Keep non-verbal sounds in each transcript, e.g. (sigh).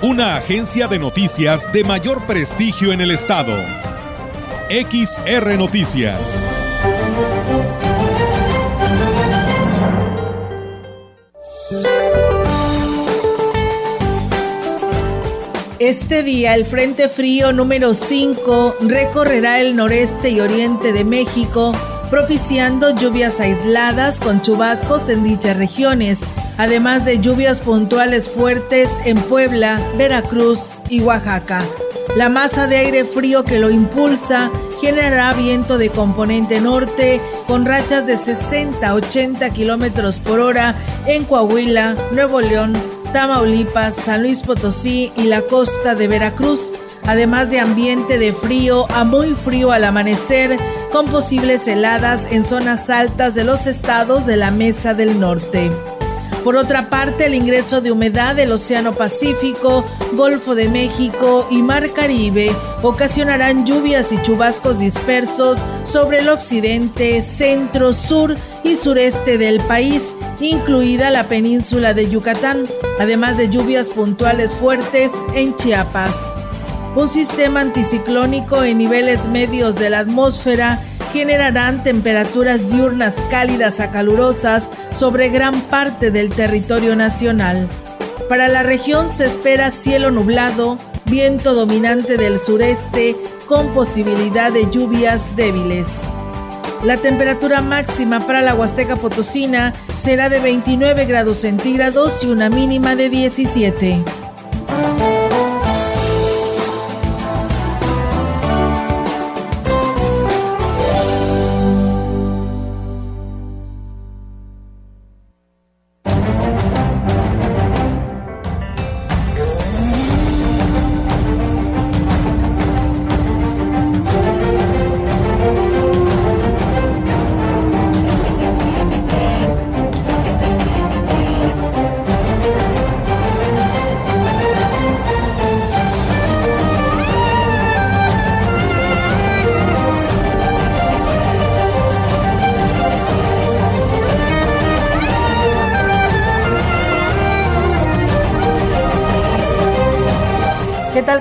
una agencia de noticias de mayor prestigio en el estado. XR Noticias. Este día el Frente Frío número 5 recorrerá el noreste y oriente de México, propiciando lluvias aisladas con chubascos en dichas regiones además de lluvias puntuales fuertes en Puebla, Veracruz y Oaxaca. La masa de aire frío que lo impulsa generará viento de componente norte con rachas de 60 80 kilómetros por hora en Coahuila, Nuevo León, Tamaulipas, San Luis Potosí y la costa de Veracruz, además de ambiente de frío a muy frío al amanecer, con posibles heladas en zonas altas de los estados de la Mesa del Norte. Por otra parte, el ingreso de humedad del Océano Pacífico, Golfo de México y Mar Caribe ocasionarán lluvias y chubascos dispersos sobre el occidente, centro, sur y sureste del país, incluida la península de Yucatán, además de lluvias puntuales fuertes en Chiapas. Un sistema anticiclónico en niveles medios de la atmósfera generarán temperaturas diurnas cálidas a calurosas sobre gran parte del territorio nacional. Para la región se espera cielo nublado, viento dominante del sureste con posibilidad de lluvias débiles. La temperatura máxima para la Huasteca Potosina será de 29 grados centígrados y una mínima de 17.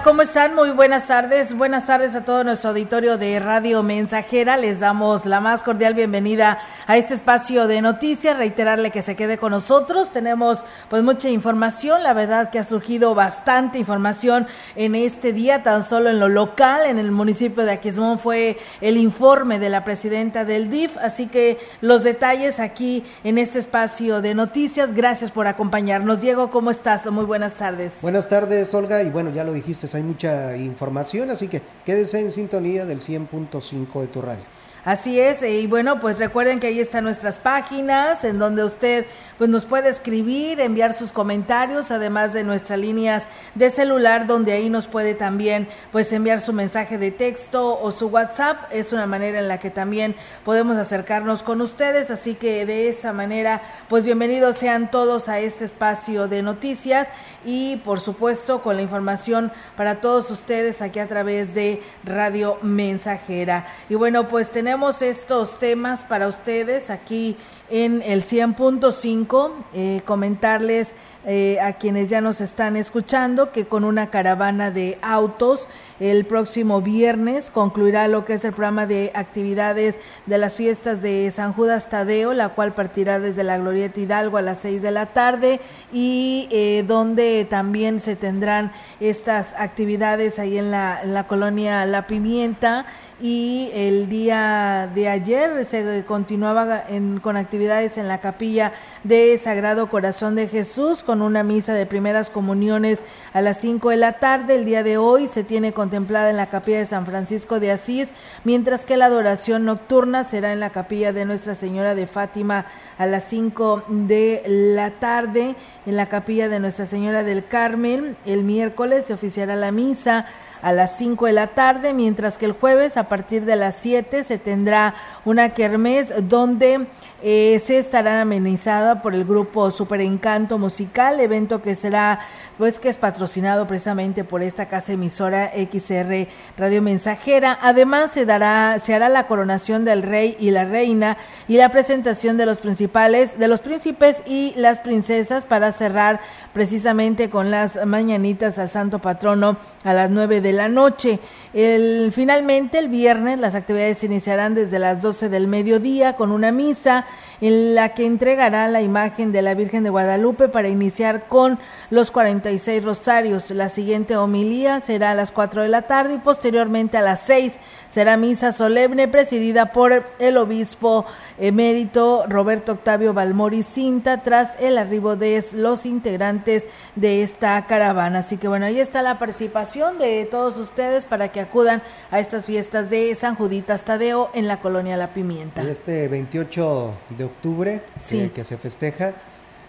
¿Cómo están? Muy buenas tardes. Buenas tardes a todo nuestro auditorio de Radio Mensajera. Les damos la más cordial bienvenida a este espacio de noticias. Reiterarle que se quede con nosotros. Tenemos pues mucha información. La verdad que ha surgido bastante información en este día, tan solo en lo local, en el municipio de Aquismón fue el informe de la presidenta del DIF. Así que los detalles aquí en este espacio de noticias. Gracias por acompañarnos. Diego, ¿cómo estás? Muy buenas tardes. Buenas tardes, Olga. Y bueno, ya lo dijiste hay mucha información, así que quédese en sintonía del 100.5 de tu radio. Así es, y bueno, pues recuerden que ahí están nuestras páginas en donde usted pues nos puede escribir, enviar sus comentarios, además de nuestras líneas de celular, donde ahí nos puede también pues enviar su mensaje de texto o su WhatsApp. Es una manera en la que también podemos acercarnos con ustedes, así que de esa manera, pues bienvenidos sean todos a este espacio de noticias y por supuesto con la información para todos ustedes aquí a través de Radio Mensajera. Y bueno, pues tenemos estos temas para ustedes aquí en el 100.5, eh, comentarles eh, a quienes ya nos están escuchando que con una caravana de autos el próximo viernes concluirá lo que es el programa de actividades de las fiestas de San Judas Tadeo, la cual partirá desde la Glorieta Hidalgo a las 6 de la tarde y eh, donde también se tendrán estas actividades ahí en la, en la colonia La Pimienta. Y el día de ayer se continuaba con actividades en la capilla de Sagrado Corazón de Jesús con una misa de primeras comuniones a las 5 de la tarde. El día de hoy se tiene contemplada en la capilla de San Francisco de Asís, mientras que la adoración nocturna será en la capilla de Nuestra Señora de Fátima a las 5 de la tarde. En la capilla de Nuestra Señora del Carmen el miércoles se oficiará la misa a las 5 de la tarde, mientras que el jueves a partir de las 7 se tendrá una kermés donde eh, se estará amenizada por el grupo Super Encanto Musical, evento que será, pues que es patrocinado precisamente por esta casa emisora XR Radio Mensajera. Además se dará, se hará la coronación del rey y la reina y la presentación de los principales, de los príncipes y las princesas para cerrar precisamente con las mañanitas al santo patrono a las 9 de la noche. El, finalmente, el viernes, las actividades se iniciarán desde las 12 del mediodía con una misa en la que entregará la imagen de la Virgen de Guadalupe para iniciar con los 46 rosarios. La siguiente homilía será a las 4 de la tarde y posteriormente a las 6 será misa solemne presidida por el obispo emérito Roberto Octavio Balmori Cinta tras el arribo de los integrantes de esta caravana. Así que bueno, ahí está la participación de todos ustedes para que acudan a estas fiestas de San Juditas Tadeo en la colonia La Pimienta. Este 28 de octubre que, se festeja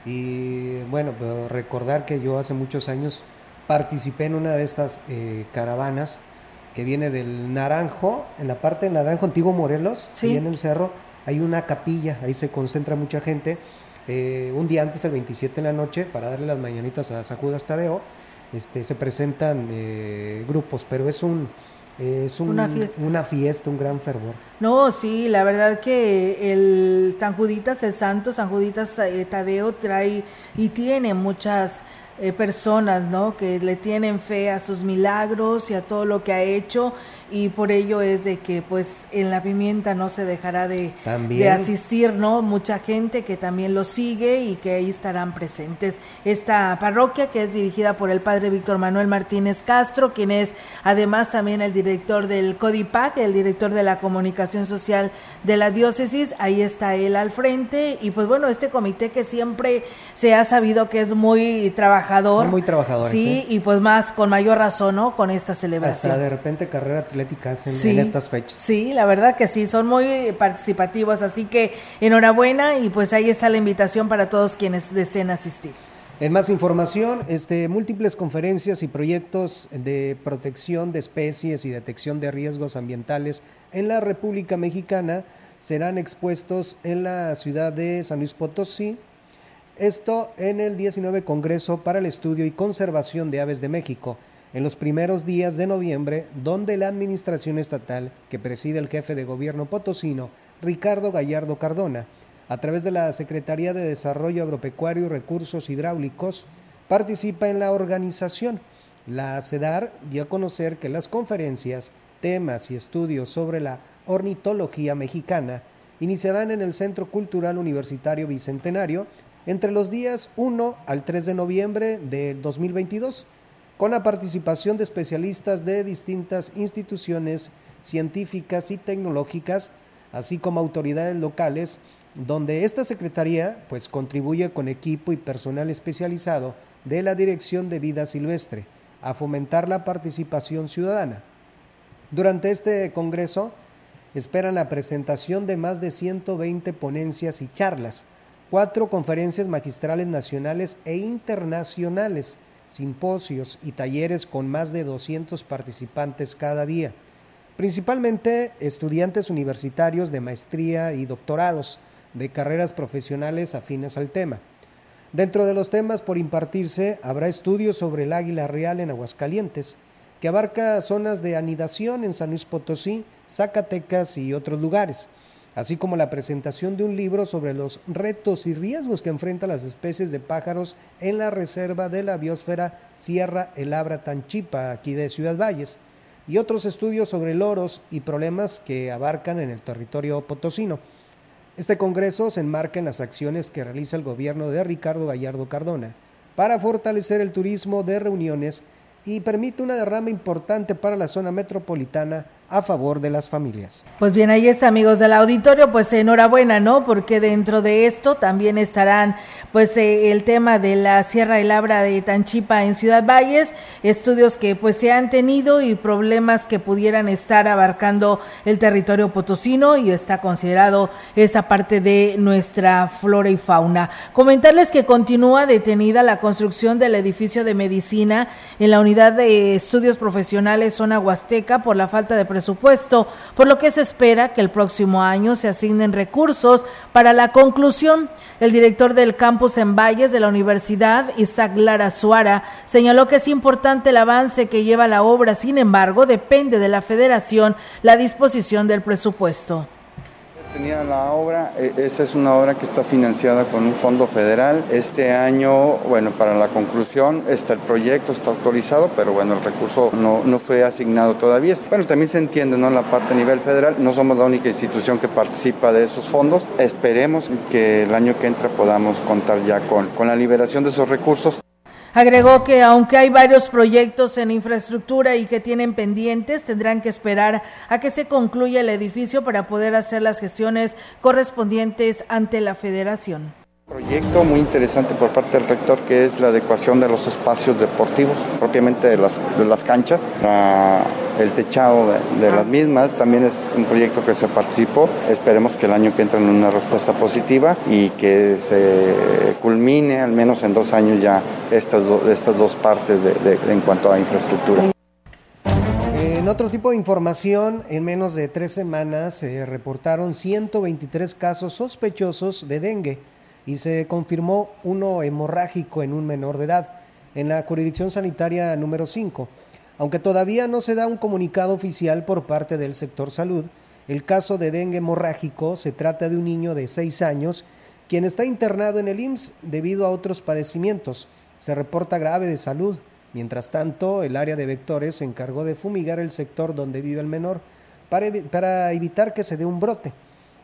y bueno, recordar que yo hace muchos años participé en una de estas eh, caravanas que viene del Naranjo, en la parte del Naranjo, Antiguo Morelos, sí. en el cerro, hay una capilla, ahí se concentra mucha gente. Eh, un día antes, el 27 en la noche, para darle las mañanitas a San Judas Tadeo, este, se presentan eh, grupos, pero es un, es una, fiesta. un gran fervor. No, sí, la verdad que el San Juditas, el santo San Juditas eh, Tadeo trae y tiene muchas eh, personas, ¿no? Que le tienen fe a sus milagros y a todo lo que ha hecho y por ello es de que pues en la pimienta no se dejará de, de, asistir, ¿no? Mucha gente que también lo sigue y que ahí estarán presentes. Esta parroquia que es dirigida por el padre Víctor Manuel Martínez Castro, quien es además también el director del CODIPAC, el director de la comunicación social de la diócesis, ahí está él al frente y pues bueno, este comité que siempre se ha sabido que es muy trabajador. Son muy trabajadores. Sí, ¿eh? y pues más, con mayor razón, ¿no? Con esta celebración. Hasta de repente carrera en, estas fechas. Sí, la verdad que sí, son muy participativos, así que enhorabuena y pues ahí está la invitación para todos quienes deseen asistir. En más información, este, múltiples conferencias y proyectos de protección de especies y detección de riesgos ambientales en la República Mexicana serán expuestos en la ciudad de San Luis Potosí. Esto en el 19 Congreso para el Estudio y Conservación de Aves de México en los primeros días de noviembre, donde la administración estatal que preside el jefe de gobierno potosino, Ricardo Gallardo Cardona, a través de la Secretaría de Desarrollo Agropecuario y Recursos Hidráulicos, participa en la organización. La CEDAR dio a conocer que las conferencias, temas y estudios sobre la ornitología mexicana iniciarán en el Centro Cultural Universitario Bicentenario entre los días 1 al 3 de noviembre de 2022 con la participación de especialistas de distintas instituciones científicas y tecnológicas, así como autoridades locales, donde esta Secretaría pues, contribuye con equipo y personal especializado de la Dirección de Vida Silvestre a fomentar la participación ciudadana. Durante este Congreso esperan la presentación de más de 120 ponencias y charlas, cuatro conferencias magistrales nacionales e internacionales, simposios y talleres con más de 200 participantes cada día, principalmente estudiantes universitarios de maestría y doctorados de carreras profesionales afines al tema. Dentro de los temas por impartirse habrá estudios sobre el águila real en Aguascalientes, que abarca zonas de anidación en San Luis Potosí, Zacatecas y otros lugares así como la presentación de un libro sobre los retos y riesgos que enfrentan las especies de pájaros en la reserva de la biosfera Sierra El Abra Tanchipa, aquí de Ciudad Valles, y otros estudios sobre loros y problemas que abarcan en el territorio potosino. Este congreso se enmarca en las acciones que realiza el gobierno de Ricardo Gallardo Cardona para fortalecer el turismo de reuniones y permite una derrama importante para la zona metropolitana a favor de las familias. Pues bien, ahí está, amigos del auditorio, pues enhorabuena, ¿no? Porque dentro de esto también estarán, pues, eh, el tema de la Sierra y Labra de Tanchipa en Ciudad Valles, estudios que, pues, se han tenido y problemas que pudieran estar abarcando el territorio potosino y está considerado esta parte de nuestra flora y fauna. Comentarles que continúa detenida la construcción del edificio de medicina en la unidad de estudios profesionales zona Huasteca por la falta de presupuesto, por lo que se espera que el próximo año se asignen recursos para la conclusión. El director del campus en Valles de la Universidad, Isaac Lara Suara, señaló que es importante el avance que lleva la obra, sin embargo, depende de la federación la disposición del presupuesto tenía la obra, e, esa es una obra que está financiada con un fondo federal. Este año, bueno, para la conclusión, está el proyecto, está autorizado, pero bueno, el recurso no, no fue asignado todavía. Bueno, también se entiende, ¿no? La parte a nivel federal, no somos la única institución que participa de esos fondos. Esperemos que el año que entra podamos contar ya con, con la liberación de esos recursos. Agregó que aunque hay varios proyectos en infraestructura y que tienen pendientes, tendrán que esperar a que se concluya el edificio para poder hacer las gestiones correspondientes ante la federación. Proyecto muy interesante por parte del rector que es la adecuación de los espacios deportivos, propiamente de las, de canchas, el techado de, las mismas. También es un proyecto que se participó. Esperemos que el año que entra en una respuesta positiva y que se culmine al menos en dos años ya estas, estas dos partes en cuanto a infraestructura. En otro tipo de información, en menos de tres semanas se reportaron 123 casos sospechosos de dengue y se confirmó uno hemorrágico en un menor de edad en la jurisdicción sanitaria número 5. Aunque todavía no se da un comunicado oficial por parte del sector salud, el caso de dengue hemorrágico se trata de un niño de 6 años quien está internado en el IMSS debido a otros padecimientos. Se reporta grave de salud. Mientras tanto, el área de vectores se encargó de fumigar el sector donde vive el menor para, para evitar que se dé un brote.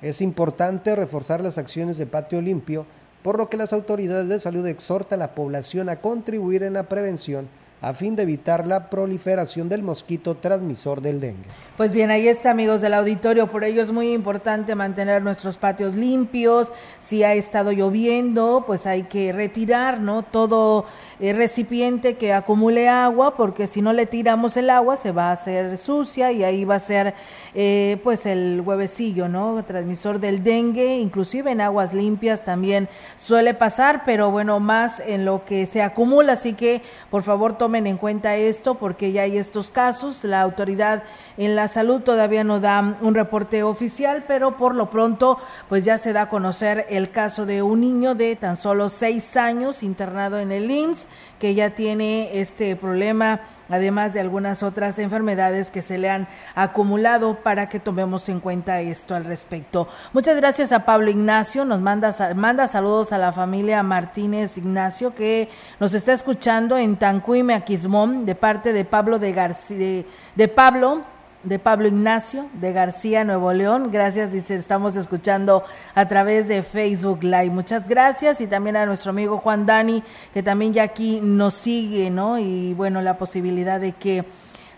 Es importante reforzar las acciones de patio limpio, por lo que las autoridades de salud exhortan a la población a contribuir en la prevención a fin de evitar la proliferación del mosquito transmisor del dengue. Pues bien, ahí está, amigos del auditorio. Por ello es muy importante mantener nuestros patios limpios. Si ha estado lloviendo, pues hay que retirar, ¿no? Todo eh, recipiente que acumule agua, porque si no le tiramos el agua, se va a hacer sucia y ahí va a ser, eh, pues, el huevecillo, ¿no? Transmisor del dengue, inclusive en aguas limpias también suele pasar, pero bueno, más en lo que se acumula. Así que, por favor, tomen en cuenta esto porque ya hay estos casos. La autoridad en la salud todavía no da un reporte oficial, pero por lo pronto pues ya se da a conocer el caso de un niño de tan solo seis años internado en el IMSS que ya tiene este problema además de algunas otras enfermedades que se le han acumulado para que tomemos en cuenta esto al respecto. Muchas gracias a Pablo Ignacio, nos manda, manda saludos a la familia Martínez Ignacio que nos está escuchando en Tancuime, Aquismón, de parte de Pablo de García, de Pablo de Pablo Ignacio de García, Nuevo León. Gracias, dice, estamos escuchando a través de Facebook Live. Muchas gracias y también a nuestro amigo Juan Dani, que también ya aquí nos sigue, ¿no? Y bueno, la posibilidad de que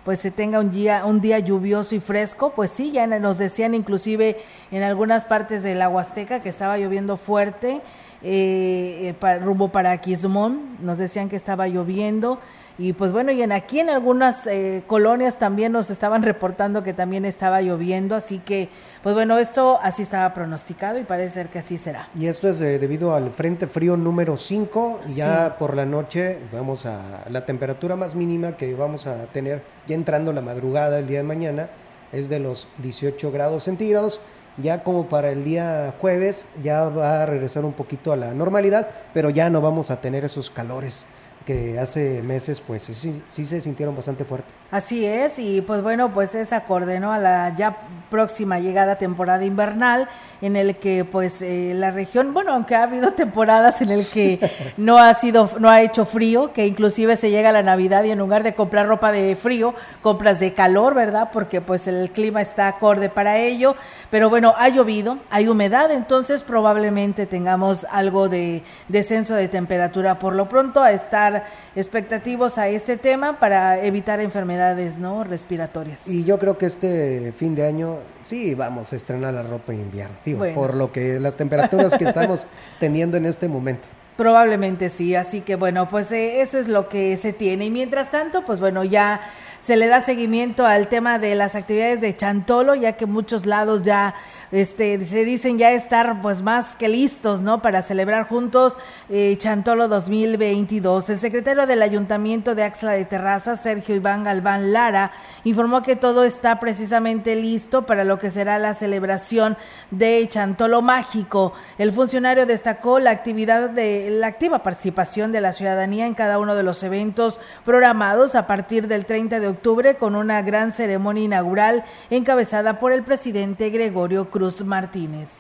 pues se tenga un día, un día lluvioso y fresco, pues sí, ya nos decían inclusive en algunas partes de la Huasteca que estaba lloviendo fuerte, eh, para, rumbo para Quismón, nos decían que estaba lloviendo, y pues bueno, y en aquí en algunas eh, colonias también nos estaban reportando que también estaba lloviendo, así que pues bueno, esto así estaba pronosticado y parece ser que así será. Y esto es eh, debido al Frente Frío número 5, ya por la noche vamos a la temperatura más mínima que vamos a tener ya entrando la madrugada el día de mañana es de los 18 grados centígrados. Ya como para el día jueves ya va a regresar un poquito a la normalidad, pero ya no vamos a tener esos calores que hace meses pues sí, sí se sintieron bastante fuerte. Así es, y pues bueno, pues es acorde a la ya próxima llegada temporada invernal, en el que pues eh, la región, bueno, aunque ha habido (laughs) temporadas en el que no ha sido, no ha hecho frío, que inclusive se llega a la Navidad y en lugar de comprar ropa de frío, compras de calor, ¿verdad? Porque pues el clima está acorde para ello, pero bueno, ha llovido, hay humedad, entonces probablemente tengamos algo de descenso de temperatura por lo pronto a estar expectativos a este tema para evitar enfermedades no respiratorias. Y yo creo que este fin de año sí vamos a estrenar la ropa de invierno, por lo que las temperaturas que estamos (laughs) teniendo en este momento. Probablemente sí, así que bueno, pues eh, eso es lo que se tiene. Y mientras tanto, pues bueno, ya se le da seguimiento al tema de las actividades de Chantolo, ya que muchos lados ya este, se dicen ya estar pues más que listos, ¿no? Para celebrar juntos eh, Chantolo 2022. El secretario del Ayuntamiento de Axla de Terraza, Sergio Iván Galván Lara, informó que todo está precisamente listo para lo que será la celebración de Chantolo Mágico. El funcionario destacó la actividad de la activa participación de la ciudadanía en cada uno de los eventos programados a partir del 30 de octubre con una gran ceremonia inaugural encabezada por el presidente Gregorio Cruz Martínez.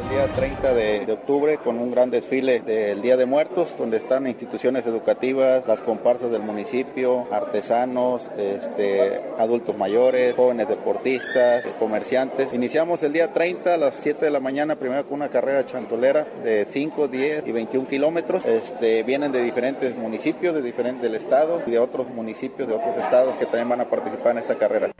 El día 30 de, octubre con un gran desfile del Día de Muertos, donde están instituciones educativas, las comparsas del municipio, artesanos, este, adultos mayores, jóvenes deportistas, comerciantes. Iniciamos el día 30 a las 7 de la mañana, primero con una carrera chantolera de 5, 10 y 21 kilómetros. Este, vienen de diferentes municipios, de diferentes del estado y de otros municipios, de otros estados que también van a participar en esta carrera.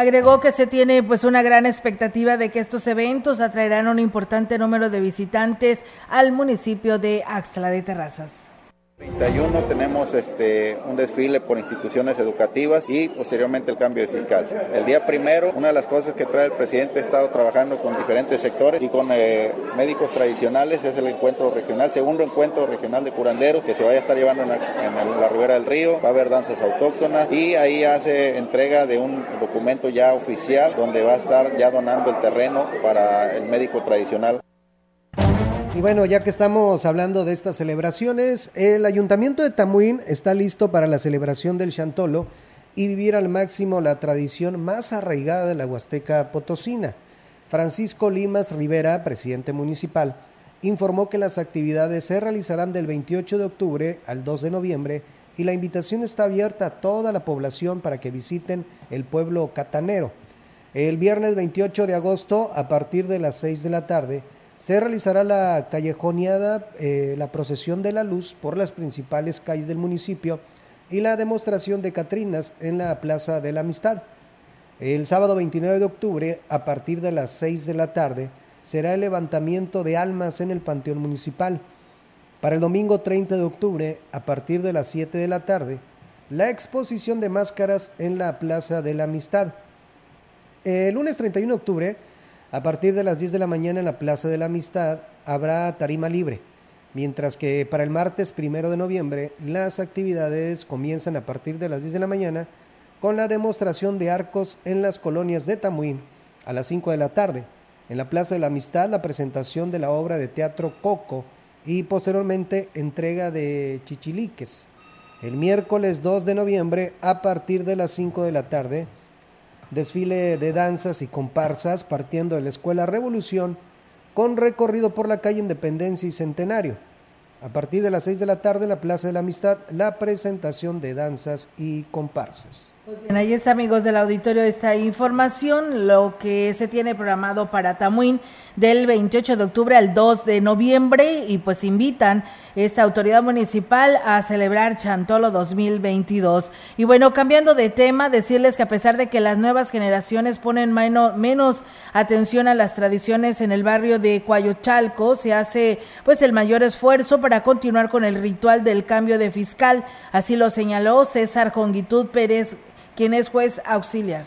Agregó que se tiene pues una gran expectativa de que estos eventos atraerán un importante número de visitantes al municipio de Axtla de Terrazas. 31 tenemos este, un desfile por instituciones educativas y posteriormente el cambio de fiscal. El día primero, una de las cosas que trae el presidente, ha estado trabajando con diferentes sectores y con eh, médicos tradicionales, es el encuentro regional, segundo encuentro regional de curanderos que se vaya a estar llevando en la, en del Río, va a haber danzas autóctonas y ahí hace entrega de un documento ya oficial donde va a estar ya donando el terreno para el médico tradicional. Y bueno, ya que estamos hablando de estas celebraciones, el ayuntamiento de Tamuín está listo para la celebración del Chantolo y vivir al máximo la tradición más arraigada de la Huasteca Potosina. Francisco Limas Rivera, presidente municipal, informó que las actividades se realizarán del 28 de octubre al 2 de noviembre y la invitación está abierta a toda la población para que visiten el pueblo catanero. El viernes 28 de agosto, a partir de las 6 de la tarde, se realizará la callejoneada, eh, la procesión de la luz por las principales calles del municipio y la demostración de Catrinas en la Plaza de la Amistad. El sábado 29 de octubre, a partir de las 6 de la tarde, será el levantamiento de almas en el Panteón Municipal. Para el domingo 30 de octubre, a partir de las 7 de la tarde, la exposición de máscaras en la Plaza de la Amistad. El lunes 31 de octubre, a partir de las 10 de la mañana en la Plaza de la Amistad habrá tarima libre, mientras que para el martes 1 de noviembre las actividades comienzan a partir de las 10 de la mañana con la demostración de arcos en las colonias de Tamuín a las 5 de la tarde. En la Plaza de la Amistad la presentación de la obra de teatro Coco y posteriormente entrega de chichiliques. El miércoles 2 de noviembre a partir de las 5 de la tarde desfile de danzas y comparsas partiendo de la Escuela Revolución con recorrido por la calle Independencia y Centenario. A partir de las 6 de la tarde en la Plaza de la Amistad, la presentación de danzas y comparsas. Pues bien, ahí está, amigos del auditorio, esta información, lo que se tiene programado para Tamuín del 28 de octubre al 2 de noviembre y pues invitan esta autoridad municipal a celebrar Chantolo 2022. Y bueno, cambiando de tema, decirles que a pesar de que las nuevas generaciones ponen menos atención a las tradiciones en el barrio de Cuayochalco, se hace pues el mayor esfuerzo para continuar con el ritual del cambio de fiscal. Así lo señaló César Jongitud Pérez, quien es juez auxiliar.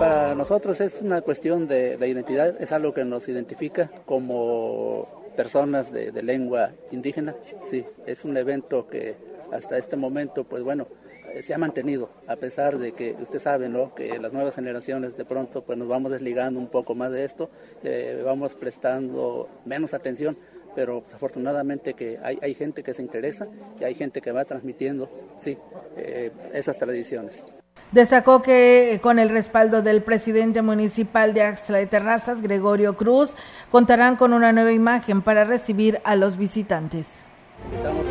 Para nosotros es una cuestión de, identidad, es algo que nos identifica como personas de, lengua indígena. Sí, es un evento que hasta este momento, pues bueno, eh, se ha mantenido, a pesar de que usted sabe, ¿no? Que las nuevas generaciones de pronto, pues nos vamos desligando un poco más de esto, eh, vamos prestando menos atención, pero pues, afortunadamente que hay, hay, gente que se interesa y hay gente que va transmitiendo, sí, eh, esas tradiciones. Destacó que con el respaldo del presidente municipal de Axtla de Terrazas, Gregorio Cruz, contarán con una nueva imagen para recibir a los visitantes. Invitamos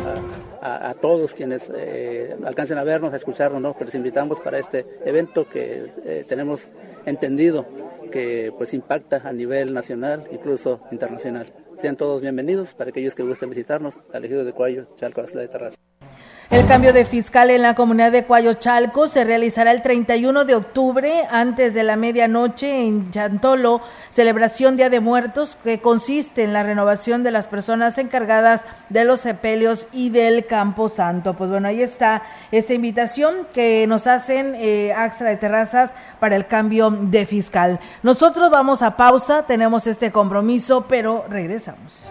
a, todos quienes eh, alcancen a vernos, a escucharnos, ¿no? les invitamos para este evento que eh, tenemos entendido que pues impacta a nivel nacional, incluso internacional. Sean todos bienvenidos para aquellos que gusten visitarnos al ejido de Cuayo, Chalco, Axtla de Terrazas. El cambio de fiscal en la comunidad de Cuayochalco se realizará el 31 de octubre antes de la medianoche en Chantolo, celebración Día de Muertos que consiste en la renovación de las personas encargadas de los sepelios y del Campo Santo. Pues bueno, ahí está esta invitación que nos hacen eh, de Terrazas para el cambio de fiscal. Nosotros vamos a pausa, tenemos este compromiso, pero regresamos.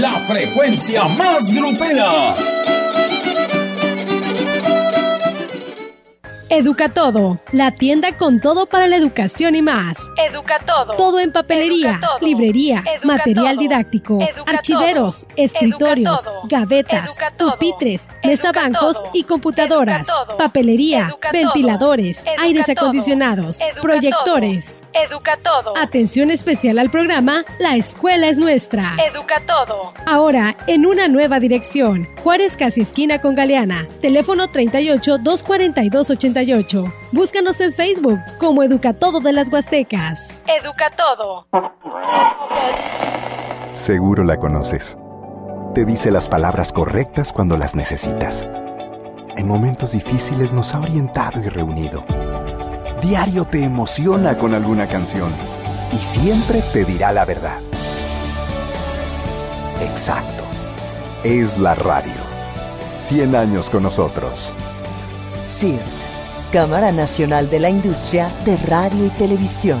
la frecuencia más grupera. Educa Todo, la tienda con todo para la educación y más. Educa Todo. Todo en papelería, librería, material didáctico, archiveros, escritorios, gavetas, pupitres, mesabancos y computadoras, papelería, ventiladores, aires acondicionados, proyectores. Educa Todo. Atención especial al programa La Escuela es Nuestra. Educa Todo. Ahora, en una nueva dirección. Juárez Casi Esquina con Galeana. Teléfono 38 242 88. Búscanos en Facebook como Educa Todo de las Huastecas. Educa Todo. Seguro la conoces. Te dice las palabras correctas cuando las necesitas. En momentos difíciles nos ha orientado y reunido diario te emociona con alguna canción y siempre te dirá la verdad. Exacto. Es la radio. 100 años con nosotros. CIRT, Cámara Nacional de la Industria de Radio y Televisión.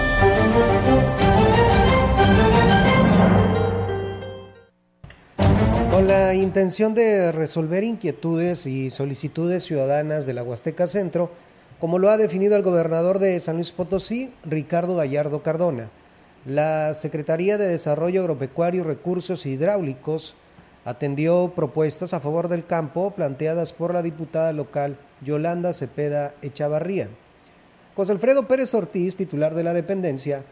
La intención de resolver inquietudes y solicitudes ciudadanas de la Huasteca Centro, como lo ha definido el gobernador de San Luis Potosí, Ricardo Gallardo Cardona, la Secretaría de Desarrollo Agropecuario Recursos Hidráulicos atendió propuestas a favor del campo planteadas por la diputada local Yolanda Cepeda Echavarría. José Alfredo Pérez Ortiz, titular de la dependencia,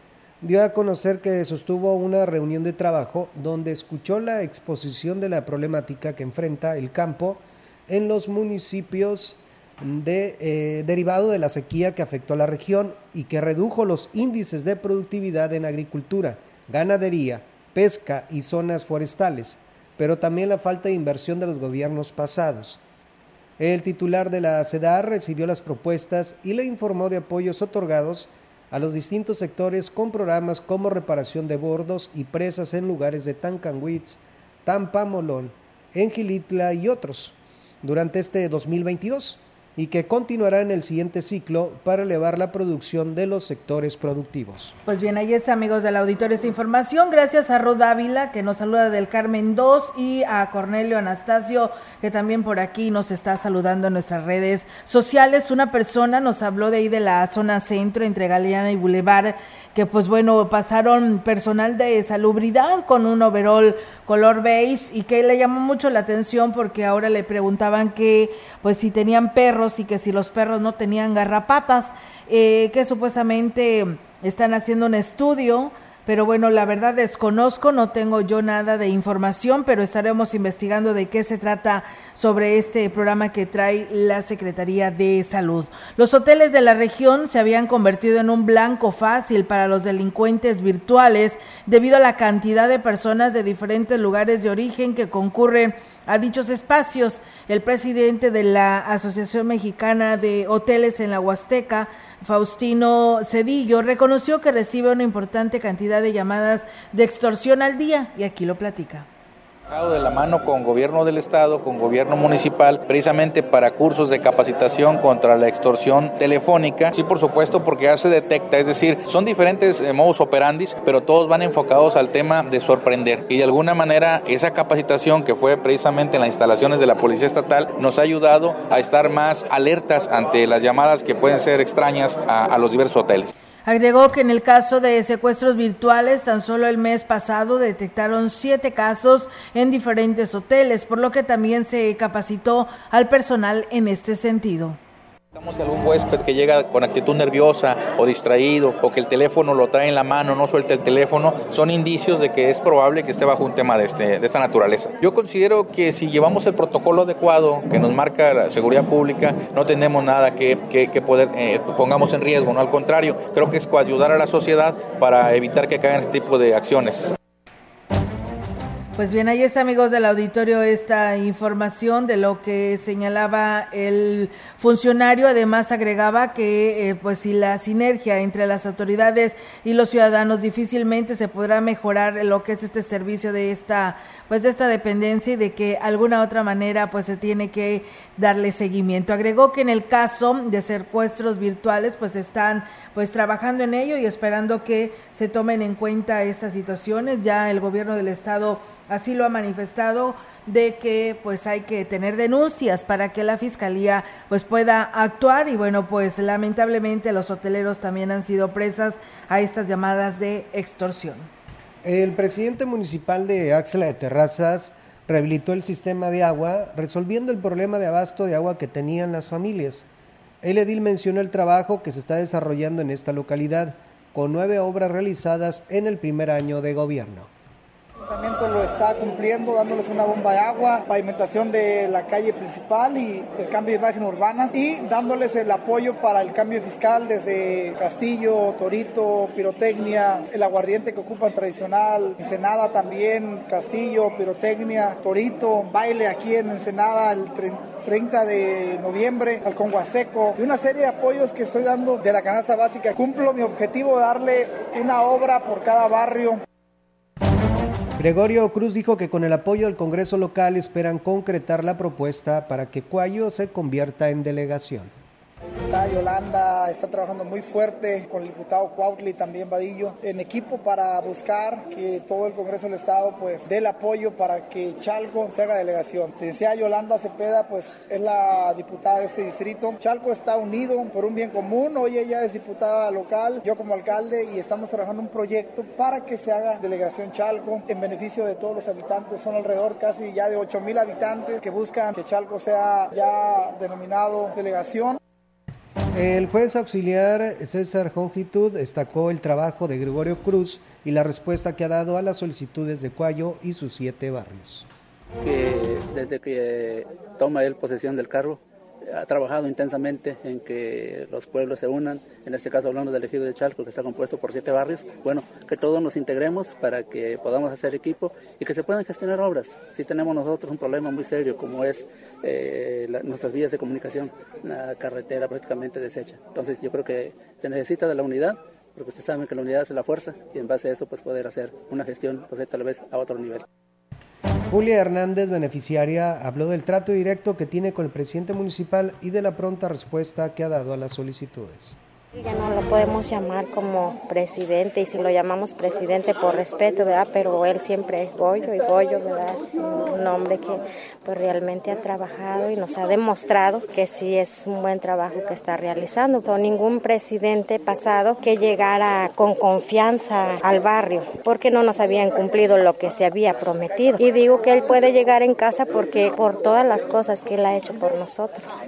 dio a conocer que sostuvo una reunión de trabajo donde escuchó la exposición de la problemática que enfrenta el campo en los municipios de, eh, derivado de la sequía que afectó a la región y que redujo los índices de productividad en agricultura, ganadería, pesca y zonas forestales, pero también la falta de inversión de los gobiernos pasados. El titular de la CEDAR recibió las propuestas y le informó de apoyos otorgados a los distintos sectores con programas como reparación de bordos y presas en lugares de Tancanwitz, Tampamolón, Engilitla y otros. Durante este 2022 y que continuará en el siguiente ciclo para elevar la producción de los sectores productivos. Pues bien, ahí está, amigos del auditorio, esta información. Gracias a Rod Ávila, que nos saluda del Carmen 2, y a Cornelio Anastasio, que también por aquí nos está saludando en nuestras redes sociales. Una persona nos habló de ahí de la zona centro, entre Galeana y Boulevard, que pues bueno, pasaron personal de salubridad con un overall color beige y que le llamó mucho la atención porque ahora le preguntaban que pues si tenían perros y que si los perros no tenían garrapatas, eh, que supuestamente están haciendo un estudio pero bueno, la verdad desconozco, no tengo yo nada de información, pero estaremos investigando de qué se trata sobre este programa que trae la Secretaría de Salud. Los hoteles de la región se habían convertido en un blanco fácil para los delincuentes virtuales debido a la cantidad de personas de diferentes lugares de origen que concurren a dichos espacios. El presidente de la Asociación Mexicana de Hoteles en la Huasteca, Faustino Cedillo, reconoció que recibe una importante cantidad de llamadas de extorsión al día y aquí lo platica de la mano con gobierno del estado, con gobierno municipal, precisamente para cursos de capacitación contra la extorsión telefónica. Sí, por supuesto, porque ya se detecta, es decir, son diferentes eh, modos operandis, pero todos van enfocados al tema de sorprender. Y de alguna manera esa capacitación que fue precisamente en las instalaciones de la Policía Estatal nos ha ayudado a estar más alertas ante las llamadas que pueden ser extrañas a los diversos hoteles. Agregó que en el caso de secuestros virtuales, tan solo el mes pasado detectaron siete casos en diferentes hoteles, por lo que también se capacitó al personal en este sentido. Estamos algún huésped que llega con actitud nerviosa o distraído o que el teléfono lo trae en la mano, no suelta el teléfono, son indicios de que es probable que esté bajo un tema de, este, de esta naturaleza. Yo considero que si llevamos el protocolo adecuado que nos marca la seguridad pública, no tenemos nada que, que, poder eh, pongamos en riesgo, no al contrario, creo que es ayudar a la sociedad para evitar que caigan este tipo de acciones. Pues bien, ahí está, amigos del auditorio, esta información de lo que señalaba el funcionario. Además, agregaba que, eh, pues, si la sinergia entre las autoridades y los ciudadanos difícilmente se podrá mejorar lo que es este servicio de esta, pues, de esta dependencia y de que alguna otra manera, pues, se tiene que darle seguimiento. Agregó que en el caso de secuestros virtuales, pues, están, pues, trabajando en ello y esperando que se tomen en cuenta estas situaciones. Ya el gobierno del estado así lo ha manifestado de que pues hay que tener denuncias para que la fiscalía pues pueda actuar y bueno pues lamentablemente los hoteleros también han sido presas a estas llamadas de extorsión. El presidente municipal de Axela de Terrazas rehabilitó el sistema de agua resolviendo el problema de abasto de agua que tenían las familias. El edil mencionó el trabajo que se está desarrollando en esta localidad con nueve obras realizadas en el primer año de gobierno ayuntamiento lo está cumpliendo, dándoles una bomba de agua, pavimentación de la calle principal y el cambio de imagen urbana y dándoles el apoyo para el cambio fiscal desde Castillo, Torito, Pirotecnia, el aguardiente que ocupan tradicional, Ensenada también, Castillo, Pirotecnia, Torito, baile aquí en Ensenada el 30 de noviembre, al Conguasteco y una serie de apoyos que estoy dando de la canasta básica. Cumplo mi objetivo de darle una obra por cada barrio Gregorio Cruz dijo que con el apoyo del Congreso local esperan concretar la propuesta para que Cuayo se convierta en delegación. La Yolanda está trabajando muy fuerte con el diputado Cuautli, también Vadillo, en equipo para buscar que todo el Congreso del Estado pues dé el apoyo para que Chalco se haga delegación. Decía Yolanda Cepeda, pues es la diputada de este distrito. Chalco está unido por un bien común. Hoy ella es diputada local, yo como alcalde y estamos trabajando un proyecto para que se haga delegación Chalco en beneficio de todos los habitantes. Son alrededor casi ya de 8 mil habitantes que buscan que Chalco sea ya denominado delegación. El juez auxiliar César Jongitud destacó el trabajo de Gregorio Cruz y la respuesta que ha dado a las solicitudes de Cuayo y sus siete barrios. Desde que toma él posesión del cargo, ha trabajado intensamente en que los pueblos se unan, en este caso hablando del ejido de Chalco, que está compuesto por siete barrios, bueno, que todos nos integremos para que podamos hacer equipo y que se puedan gestionar obras. Si tenemos nosotros un problema muy serio como es eh, nuestras vías de comunicación, la carretera prácticamente deshecha. Entonces yo creo que se necesita de la unidad, porque ustedes saben que la unidad es la fuerza y en base a eso pues poder hacer una gestión pues, tal vez a otro nivel. Julia Hernández, beneficiaria, habló del trato directo que tiene con el presidente municipal y de la pronta respuesta que ha dado a las solicitudes. Ya no lo podemos llamar como presidente y si lo llamamos presidente por respeto, ¿verdad? Pero él siempre es Goyo y Goyo, ¿verdad? Un hombre que pues realmente ha trabajado y nos ha demostrado que sí es un buen trabajo que está realizando. No ningún presidente pasado que llegara con confianza al barrio porque no nos habían cumplido lo que se había prometido. Y digo que él puede llegar en casa porque por todas las cosas que él ha hecho por nosotros.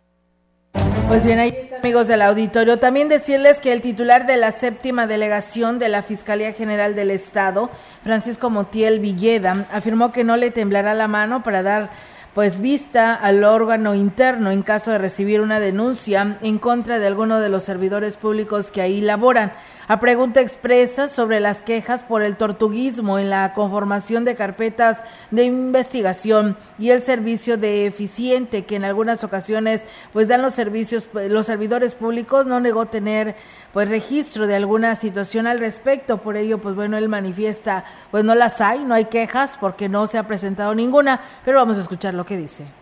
Pues bien, ahí amigos del auditorio. También decirles que el titular de la séptima delegación de la Fiscalía General del Estado, Francisco Motiel Villeda, afirmó que no le temblará la mano para dar pues vista al órgano interno en caso de recibir una denuncia en contra de alguno de los servidores públicos que ahí laboran. A pregunta expresa sobre las quejas por el tortuguismo en la conformación de carpetas de investigación y el servicio de eficiente que en algunas ocasiones pues dan los servicios los servidores públicos no negó tener pues registro de alguna situación al respecto, por ello pues bueno, él manifiesta, pues no las hay, no hay quejas porque no se ha presentado ninguna, pero vamos a escuchar lo que dice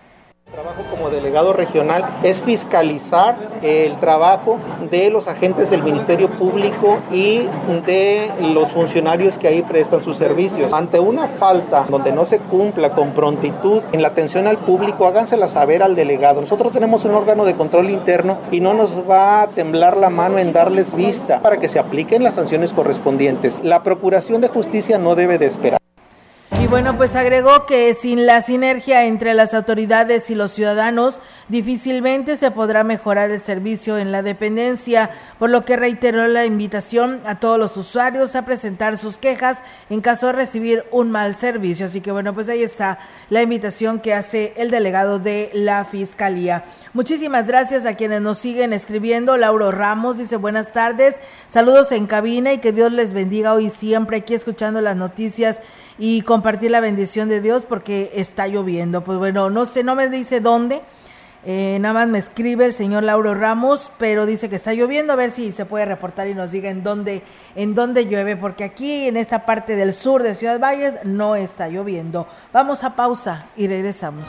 trabajo como delegado regional es fiscalizar el trabajo de los agentes del Ministerio Público y de los funcionarios que ahí prestan sus servicios. Ante una falta donde no se cumpla con prontitud en la atención al público, hágansela saber al delegado. Nosotros tenemos un órgano de control interno y no nos va a temblar la mano en darles vista para que se apliquen las sanciones correspondientes. La Procuración de Justicia no debe de esperar. Bueno, pues agregó que sin la sinergia entre las autoridades y los ciudadanos, difícilmente se podrá mejorar el servicio en la dependencia, por lo que reiteró la invitación a todos los usuarios a presentar sus quejas en caso de recibir un mal servicio. Así que bueno, pues ahí está la invitación que hace el delegado de la Fiscalía. Muchísimas gracias a quienes nos siguen escribiendo. Lauro Ramos dice buenas tardes, saludos en cabina y que Dios les bendiga hoy siempre aquí escuchando las noticias y compartir la bendición de Dios porque está lloviendo. Pues bueno, no sé, no me dice dónde. Eh, nada más me escribe el señor Lauro Ramos, pero dice que está lloviendo, a ver si se puede reportar y nos diga en dónde, en dónde llueve, porque aquí en esta parte del sur de Ciudad Valles no está lloviendo. Vamos a pausa y regresamos.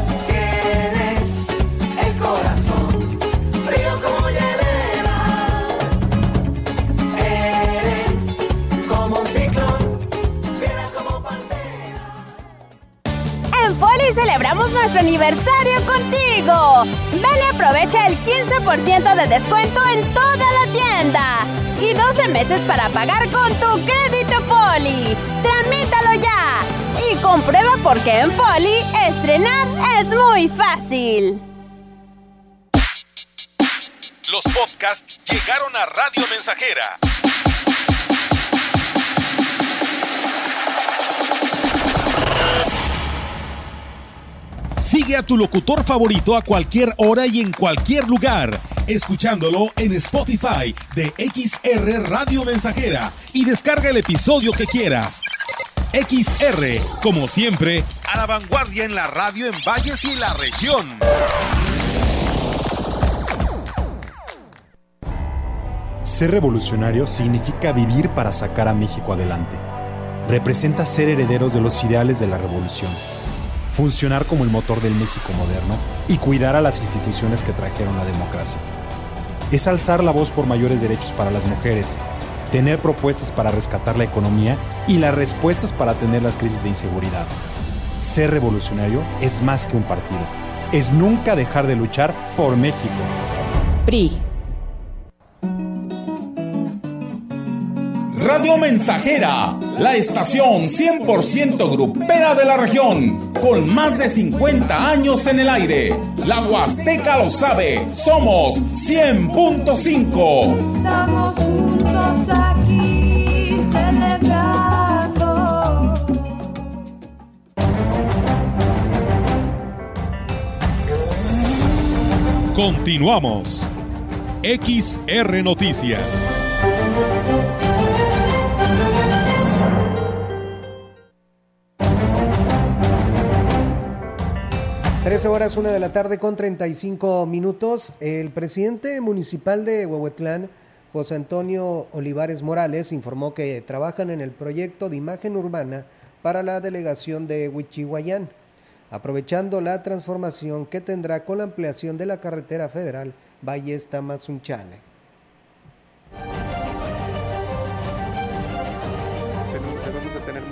Celebramos nuestro aniversario contigo. Ven y aprovecha el 15% de descuento en toda la tienda y 12 meses para pagar con tu crédito Poli. Tramítalo ya y comprueba por qué en Poli estrenar es muy fácil. Los podcasts llegaron a Radio Mensajera. Sigue a tu locutor favorito a cualquier hora y en cualquier lugar, escuchándolo en Spotify de XR Radio Mensajera y descarga el episodio que quieras. XR, como siempre, a la vanguardia en la radio en Valles y la región. Ser revolucionario significa vivir para sacar a México adelante. Representa ser herederos de los ideales de la revolución funcionar como el motor del México moderno y cuidar a las instituciones que trajeron la democracia. Es alzar la voz por mayores derechos para las mujeres, tener propuestas para rescatar la economía y las respuestas para atender las crisis de inseguridad. Ser revolucionario es más que un partido, es nunca dejar de luchar por México. PRI Radio Mensajera, la estación 100% grupera de la región, con más de 50 años en el aire. La Huasteca lo sabe, somos 100.5. Estamos juntos aquí celebrando. Continuamos. XR Noticias. Trece horas, una de la tarde con 35 minutos. El presidente municipal de Huehuetlán, José Antonio Olivares Morales, informó que trabajan en el proyecto de imagen urbana para la delegación de Huichihuayán, aprovechando la transformación que tendrá con la ampliación de la carretera federal Ballesta Mazunchale.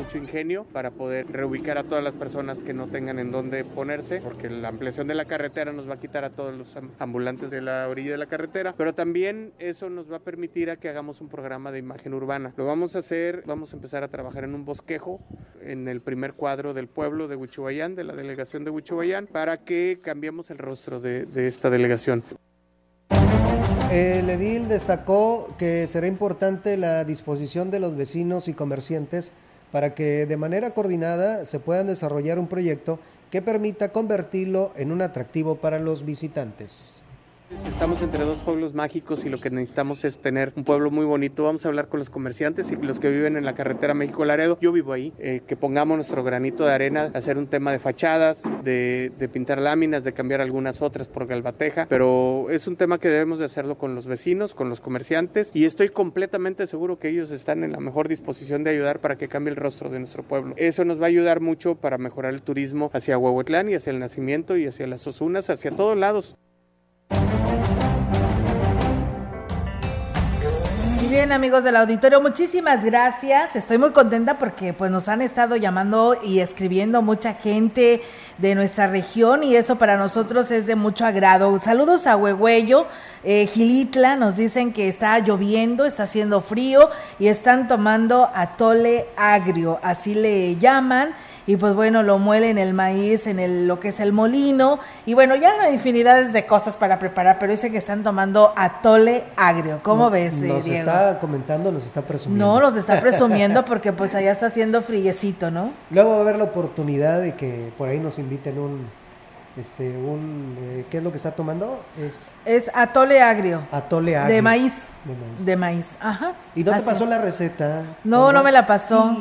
Mucho ingenio para poder reubicar a todas las personas que no tengan en dónde ponerse, porque la ampliación de la carretera nos va a quitar a todos los ambulantes de la orilla de la carretera, pero también eso nos va a permitir a que hagamos un programa de imagen urbana. Lo vamos a hacer, vamos a empezar a trabajar en un bosquejo en el primer cuadro del pueblo de Huichuayán, de la delegación de Huichuayán, para que cambiemos el rostro de, de esta delegación. El edil destacó que será importante la disposición de los vecinos y comerciantes para que de manera coordinada se puedan desarrollar un proyecto que permita convertirlo en un atractivo para los visitantes. Estamos entre dos pueblos mágicos y lo que necesitamos es tener un pueblo muy bonito. Vamos a hablar con los comerciantes y los que viven en la carretera México-Laredo. Yo vivo ahí. Eh, que pongamos nuestro granito de arena, hacer un tema de fachadas, de, de, pintar láminas, de cambiar algunas otras por galbateja. Pero es un tema que debemos de hacerlo con los vecinos, con los comerciantes y estoy completamente seguro que ellos están en la mejor disposición de ayudar para que cambie el rostro de nuestro pueblo. Eso nos va a ayudar mucho para mejorar el turismo hacia Huehuetlán y hacia el nacimiento y hacia las Osunas, hacia todos lados. Bien, amigos del auditorio, muchísimas gracias. Estoy muy contenta porque pues nos han estado llamando y escribiendo mucha gente de nuestra región y eso para nosotros es de mucho agrado. Saludos a Huehuello, eh, Gilitla, nos dicen que está lloviendo, está haciendo frío y están tomando atole agrio, así le llaman y pues bueno, lo muelen el maíz en el, lo que es el molino y bueno, ya hay infinidades de cosas para preparar, pero dice que están tomando atole agrio. ¿Cómo No- ves, eh, Nos Diego? está comentando, nos está presumiendo. No, los está presumiendo (laughs) porque pues allá está haciendo friecito, ¿no? Luego va a haber la oportunidad de que por ahí nos inviten un, este, un, eh, ¿qué es lo que está tomando? Es Es atole agrio. atole agrio. De maíz. De maíz. De maíz, ajá. ¿Y no te pasó la receta? No, no me la pasó.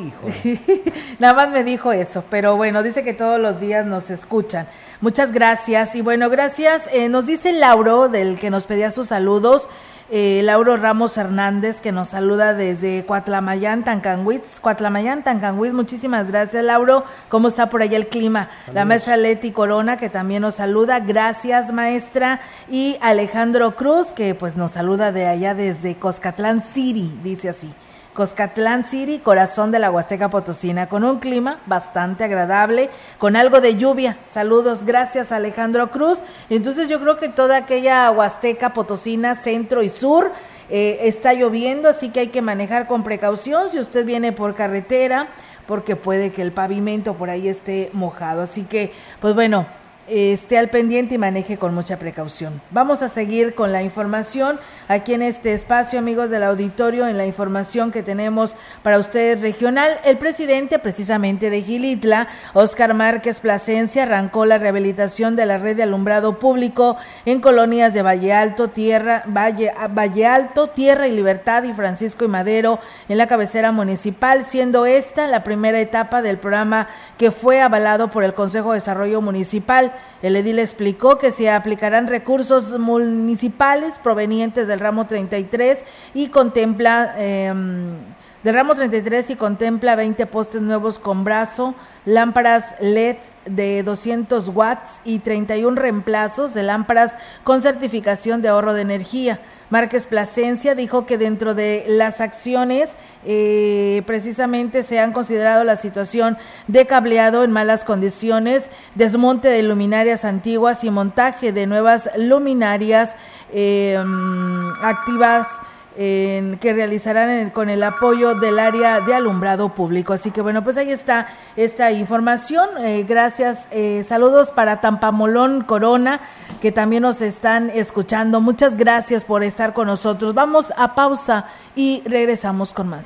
(laughs) Nada más me dijo eso, pero bueno, dice que todos los días nos escuchan. Muchas gracias. Y bueno, gracias. Eh, nos dice Lauro, del que nos pedía sus saludos, eh, Lauro Ramos Hernández, que nos saluda desde Cuatlamayán, Tancanhuitz. Cuatlamayán, Tancanhuitz, muchísimas gracias, Lauro. ¿Cómo está por allá el clima? La maestra Leti Corona, que también nos saluda. Gracias, maestra. Y Alejandro Cruz, que pues nos saluda de allá desde Coscatlán City, dice así. Coscatlán City, corazón de la Huasteca Potosina, con un clima bastante agradable, con algo de lluvia. Saludos, gracias Alejandro Cruz. Entonces yo creo que toda aquella Huasteca Potosina, centro y sur, eh, está lloviendo, así que hay que manejar con precaución si usted viene por carretera, porque puede que el pavimento por ahí esté mojado. Así que, pues bueno, esté al pendiente y maneje con mucha precaución. Vamos a seguir con la información aquí en este espacio, amigos del auditorio, en la información que tenemos para ustedes regional. El presidente precisamente de Gilitla, Oscar Márquez Plasencia, arrancó la rehabilitación de la red de alumbrado público en colonias de Valle Alto, Tierra, Valle, Valle Alto, Tierra y Libertad y Francisco y Madero en la cabecera municipal, siendo esta la primera etapa del programa que fue avalado por el Consejo de Desarrollo Municipal. El edil explicó que se aplicarán recursos municipales provenientes del ramo 33 y contempla eh, del ramo 33 y contempla 20 postes nuevos con brazo, lámparas LED de 200 watts y 31 reemplazos de lámparas con certificación de ahorro de energía. Márquez Plasencia dijo que dentro de las acciones eh, precisamente se han considerado la situación de cableado en malas condiciones, desmonte de luminarias antiguas y montaje de nuevas luminarias eh, activas que realizarán con el apoyo del área de alumbrado público. Así que bueno, pues ahí está esta información. Eh, gracias. Eh, saludos para Tampamolón Corona, que también nos están escuchando. Muchas gracias por estar con nosotros. Vamos a pausa y regresamos con más.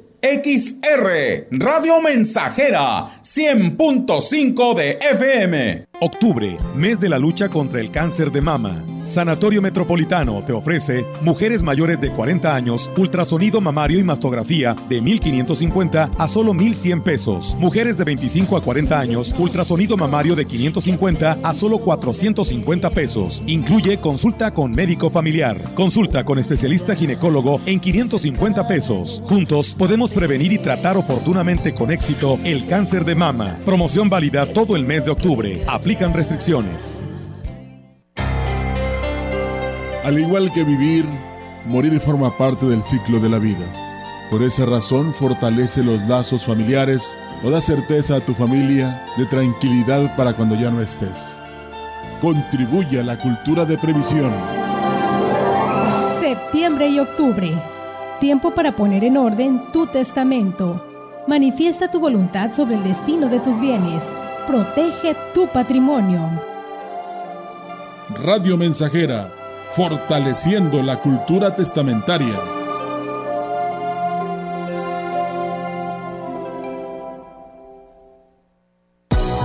XR, Radio Mensajera, 100.5 de FM. Octubre, mes de la lucha contra el cáncer de mama. Sanatorio Metropolitano te ofrece mujeres mayores de 40 años, ultrasonido mamario y mastografía de 1.550 a solo 1.100 pesos. Mujeres de 25 a 40 años, ultrasonido mamario de 550 a solo 450 pesos. Incluye consulta con médico familiar, consulta con especialista ginecólogo en 550 pesos. Juntos podemos prevenir y tratar oportunamente con éxito el cáncer de mama. Promoción válida todo el mes de octubre. Aplican restricciones. Al igual que vivir, morir forma parte del ciclo de la vida. Por esa razón fortalece los lazos familiares o da certeza a tu familia de tranquilidad para cuando ya no estés. Contribuye a la cultura de previsión. Septiembre y octubre. Tiempo para poner en orden tu testamento. Manifiesta tu voluntad sobre el destino de tus bienes. Protege tu patrimonio. Radio Mensajera fortaleciendo la cultura testamentaria.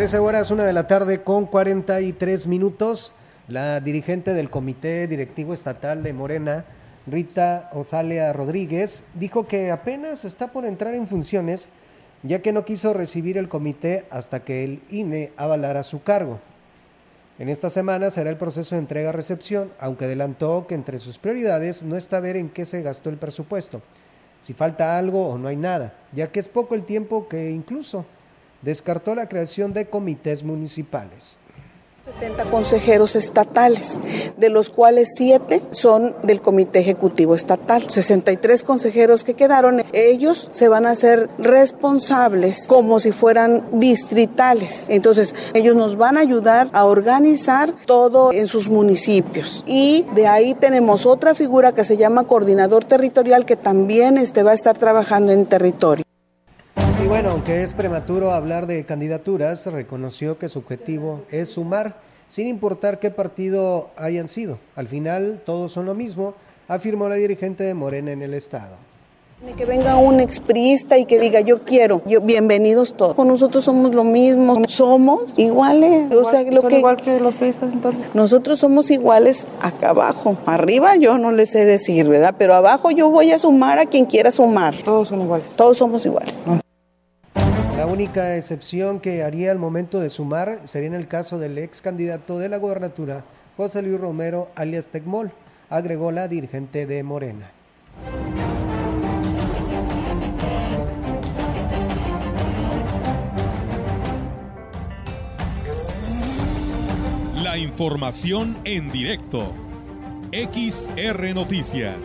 Trece horas, una de la tarde con 43 minutos. La dirigente del Comité Directivo Estatal de Morena, Rita Osalia Rodríguez, dijo que apenas está por entrar en funciones, ya que no quiso recibir el comité hasta que el INE avalara su cargo. En esta semana será el proceso de entrega-recepción, aunque adelantó que entre sus prioridades no está ver en qué se gastó el presupuesto, si falta algo o no hay nada, ya que es poco el tiempo que incluso descartó la creación de comités municipales. 70 consejeros estatales, de los cuales 7 son del Comité Ejecutivo Estatal. 63 consejeros que quedaron, ellos se van a hacer responsables como si fueran distritales. Entonces, ellos nos van a ayudar a organizar todo en sus municipios. Y de ahí tenemos otra figura que se llama coordinador territorial que también este, va a estar trabajando en territorio. Y bueno, aunque es prematuro hablar de candidaturas, reconoció que su objetivo es sumar, sin importar qué partido hayan sido. Al final, todos son lo mismo, afirmó la dirigente de Morena en el Estado. Que venga un expriista y que diga yo quiero, yo, bienvenidos todos. Con nosotros somos lo mismo, somos iguales. o sea, lo que, igual que los priistas entonces. Nosotros somos iguales acá abajo. Arriba yo no les sé decir, ¿verdad? Pero abajo yo voy a sumar a quien quiera sumar. Todos son iguales. Todos somos iguales. La única excepción que haría al momento de sumar sería en el caso del ex candidato de la gobernatura, José Luis Romero, alias Tecmol, agregó la dirigente de Morena. La información en directo. XR Noticias.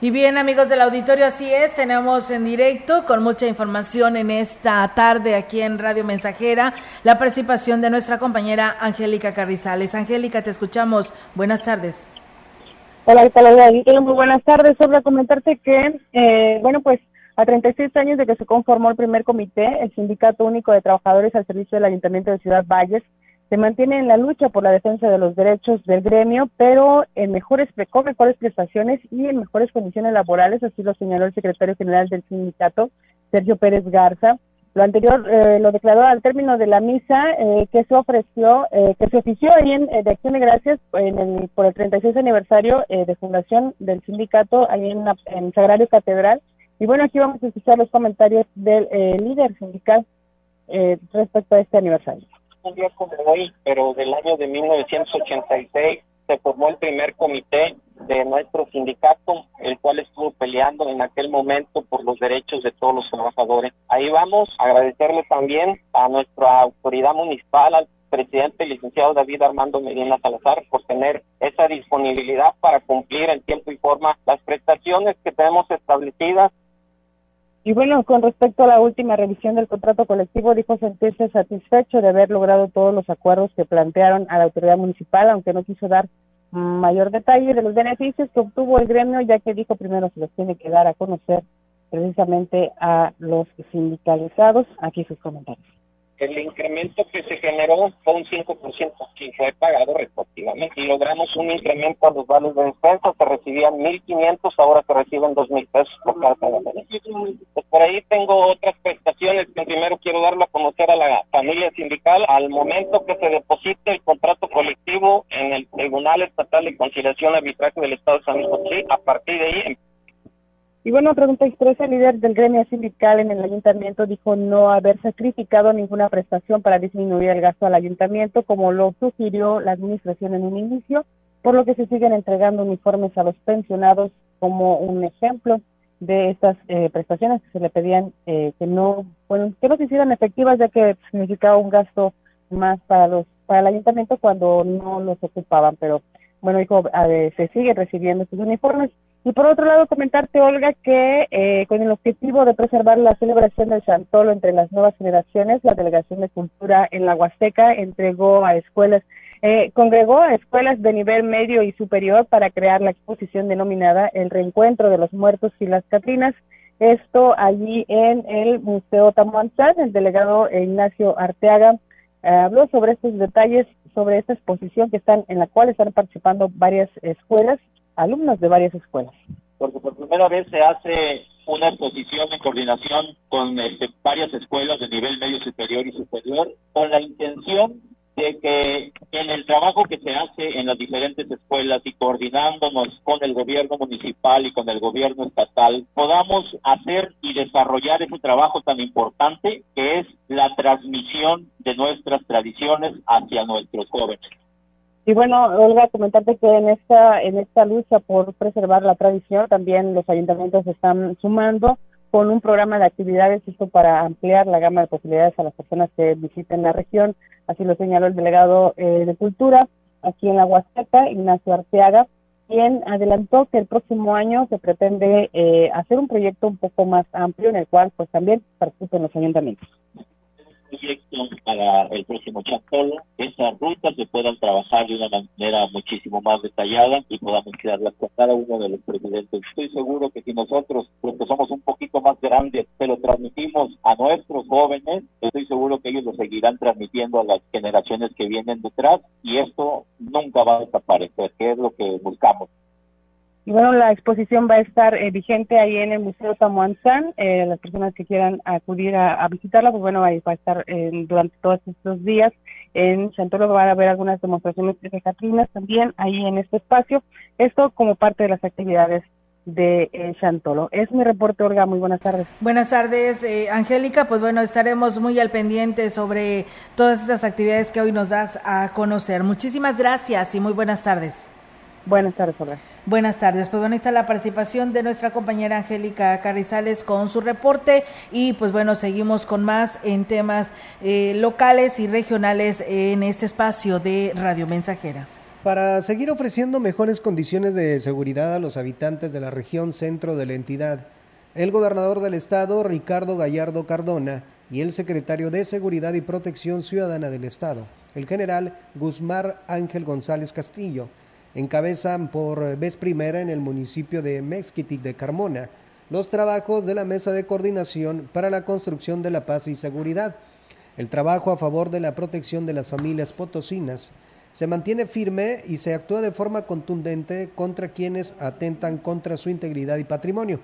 Y bien amigos del auditorio, así es, tenemos en directo con mucha información en esta tarde aquí en Radio Mensajera la participación de nuestra compañera Angélica Carrizales. Angélica, te escuchamos. Buenas tardes. Hola, ¿qué tal? Muy buenas tardes. Solo comentarte que, eh, bueno, pues a 36 años de que se conformó el primer comité, el Sindicato Único de Trabajadores al Servicio del Ayuntamiento de Ciudad Valles se mantiene en la lucha por la defensa de los derechos del gremio, pero en mejores, con mejores prestaciones y en mejores condiciones laborales, así lo señaló el secretario general del sindicato, Sergio Pérez Garza. Lo anterior eh, lo declaró al término de la misa eh, que se ofreció, eh, que se ofició ahí en, de Acción de Gracias en el, por el 36 aniversario de fundación del sindicato ahí en, en Sagrario Catedral. Y bueno, aquí vamos a escuchar los comentarios del líder sindical respecto a este aniversario un día como hoy, pero del año de 1986, se formó el primer comité de nuestro sindicato, el cual estuvo peleando en aquel momento por los derechos de todos los trabajadores. Ahí vamos, a agradecerle también a nuestra autoridad municipal, al presidente licenciado David Armando Medina Salazar, por tener esa disponibilidad para cumplir en tiempo y forma las prestaciones que tenemos establecidas y bueno, con respecto a la última revisión del contrato colectivo, dijo sentirse satisfecho de haber logrado todos los acuerdos que plantearon a la autoridad municipal, aunque no quiso dar mayor detalle de los beneficios que obtuvo el gremio, ya que dijo primero se los tiene que dar a conocer precisamente a los sindicalizados. Aquí sus comentarios el incremento que se generó fue un 5% y fue pagado respectivamente. Y logramos un incremento a los vales de despensa, se recibían 1.500, ahora se reciben 2.000 pesos por cada. Pues por ahí tengo otras prestaciones que primero quiero darlo a conocer a la familia sindical. Al momento que se deposite el contrato colectivo en el Tribunal Estatal de Conciliación Arbitraje del Estado de San Luis Potosí, a partir de ahí y bueno, pregunta expresa, el líder del gremio sindical en el ayuntamiento dijo no haber sacrificado ninguna prestación para disminuir el gasto al ayuntamiento, como lo sugirió la administración en un inicio, por lo que se siguen entregando uniformes a los pensionados como un ejemplo de estas eh, prestaciones que se le pedían eh, que no bueno, que no se hicieran efectivas ya que significaba un gasto más para los para el ayuntamiento cuando no los ocupaban. Pero bueno dijo se siguen recibiendo estos uniformes y por otro lado, comentarte, Olga, que eh, con el objetivo de preservar la celebración del Chantolo entre las nuevas generaciones, la Delegación de Cultura en la Huasteca entregó a escuelas, eh, congregó a escuelas de nivel medio y superior para crear la exposición denominada El Reencuentro de los Muertos y las Catrinas. Esto allí en el Museo Tamuanzán, el delegado Ignacio Arteaga eh, habló sobre estos detalles, sobre esta exposición que están, en la cual están participando varias escuelas alumnos de varias escuelas. Porque por primera vez se hace una exposición en coordinación con este, varias escuelas de nivel medio superior y superior, con la intención de que en el trabajo que se hace en las diferentes escuelas y coordinándonos con el gobierno municipal y con el gobierno estatal, podamos hacer y desarrollar ese trabajo tan importante que es la transmisión de nuestras tradiciones hacia nuestros jóvenes. Y bueno, Olga, comentarte que en esta, en esta lucha por preservar la tradición, también los ayuntamientos están sumando con un programa de actividades esto para ampliar la gama de posibilidades a las personas que visiten la región. Así lo señaló el delegado eh, de Cultura aquí en la Huasteca, Ignacio Arteaga, quien adelantó que el próximo año se pretende eh, hacer un proyecto un poco más amplio en el cual pues también participen los ayuntamientos proyecto para el próximo Chantolo, esas rutas se puedan trabajar de una manera muchísimo más detallada y podamos quedarlas con cada uno de los presidentes. Estoy seguro que si nosotros, los que somos un poquito más grandes, se lo transmitimos a nuestros jóvenes, estoy seguro que ellos lo seguirán transmitiendo a las generaciones que vienen detrás y esto nunca va a desaparecer, que es lo que buscamos. Y bueno, la exposición va a estar eh, vigente ahí en el Museo Tamuanzán. Eh, las personas que quieran acudir a, visitarla, pues bueno, ahí va a estar eh, durante todos estos días. En Chantolo va a haber algunas demostraciones de Catrinas también ahí en este espacio. Esto como parte de las actividades de eh, Chantolo. Es mi reporte, Olga. Muy buenas tardes. Buenas tardes, Angélica. Pues bueno, estaremos muy al pendiente sobre todas estas actividades que hoy nos das a conocer. Muchísimas gracias y muy buenas tardes. Buenas tardes, Olga. Buenas tardes. Pues bueno, está la participación de nuestra compañera Angélica Carrizales con su reporte y pues bueno, seguimos con más en temas eh, locales y regionales en este espacio de Radio Mensajera. Para seguir ofreciendo mejores condiciones de seguridad a los habitantes de la región centro de la entidad, el gobernador del estado, Ricardo Gallardo Cardona, y el secretario de Seguridad y Protección Ciudadana del estado, el general Guzmán Ángel González Castillo, encabezan por vez primera en el municipio de Mexquitic de Carmona los trabajos de la Mesa de Coordinación para la Construcción de la Paz y Seguridad. El trabajo a favor de la protección de las familias potosinas se mantiene firme y se actúa de forma contundente contra quienes atentan contra su integridad y patrimonio,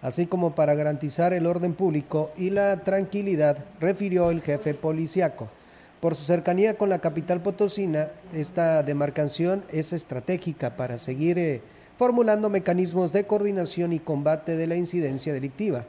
así como para garantizar el orden público y la tranquilidad, refirió el jefe policiaco. Por su cercanía con la capital potosina, esta demarcación es estratégica para seguir eh, formulando mecanismos de coordinación y combate de la incidencia delictiva,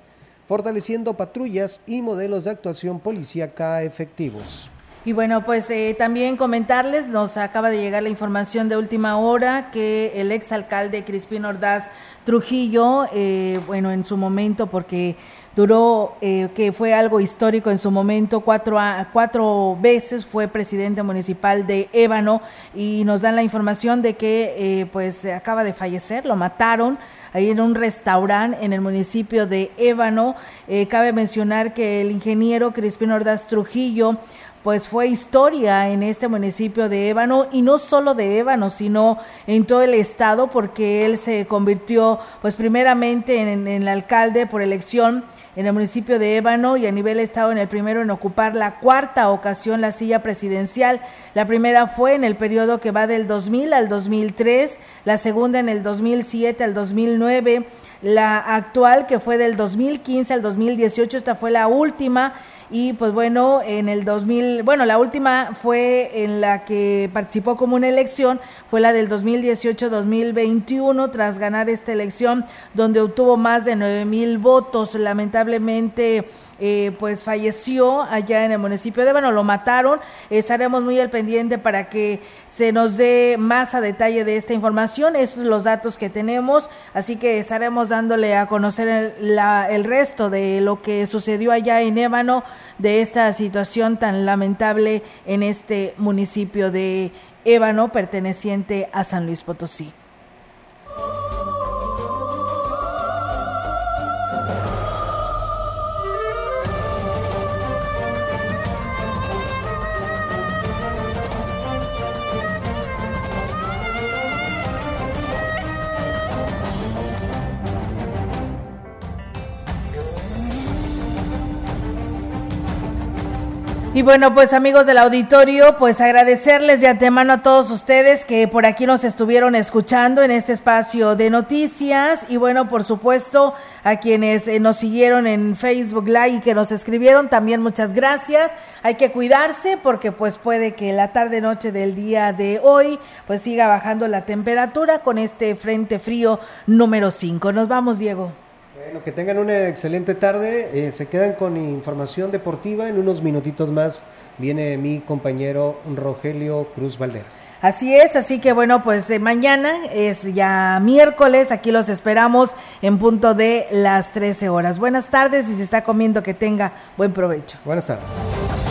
fortaleciendo patrullas y modelos de actuación policíaca efectivos. Y bueno, pues eh, también comentarles, nos acaba de llegar la información de última hora que el exalcalde Crispín Ordaz Trujillo, eh, bueno, en su momento, porque duró, eh, que fue algo histórico en su momento, cuatro, cuatro veces fue presidente municipal de Ébano y nos dan la información de que eh, pues acaba de fallecer, lo mataron ahí en un restaurante en el municipio de Ébano. Eh, cabe mencionar que el ingeniero Crispino Ordaz Trujillo pues fue historia en este municipio de Ébano y no solo de Ébano, sino en todo el estado porque él se convirtió pues primeramente en, el alcalde por elección en el municipio de Ébano y a nivel estado en el primero en ocupar la cuarta ocasión la silla presidencial. La primera fue en el periodo que va del 2000 al 2003, la segunda en el 2007 al 2009, la actual que fue del 2015 al 2018, esta fue la última y pues bueno, en el 2000, bueno, la última fue en la que participó como una elección, fue la del 2018-2021, tras ganar esta elección, donde obtuvo más de 9 mil votos. Lamentablemente, eh, pues falleció allá en el municipio de Bueno, lo mataron. estaremos muy al pendiente para que se nos dé más a detalle de esta información. Esos son los datos que tenemos, así que estaremos dándole a conocer el, el resto de lo que sucedió allá en Ébano, de esta situación tan lamentable en este municipio de Ébano, perteneciente a San Luis Potosí. Y bueno, pues amigos del auditorio, pues agradecerles de antemano a todos ustedes que por aquí nos estuvieron escuchando en este espacio de noticias y bueno, por supuesto a quienes eh, nos siguieron en Facebook Live y que nos escribieron también muchas gracias. Hay que cuidarse porque pues puede que la tarde noche del día de hoy pues siga bajando la temperatura con este frente frío número 5. Nos vamos, Diego. Bueno, que tengan una excelente tarde. Eh, se quedan con información deportiva. En unos minutitos más viene mi compañero Rogelio Cruz Valderas. Así es, así que bueno, pues eh, mañana es ya miércoles. Aquí los esperamos en punto de las 13 horas. Buenas tardes y si está comiendo que tenga buen provecho. Buenas tardes.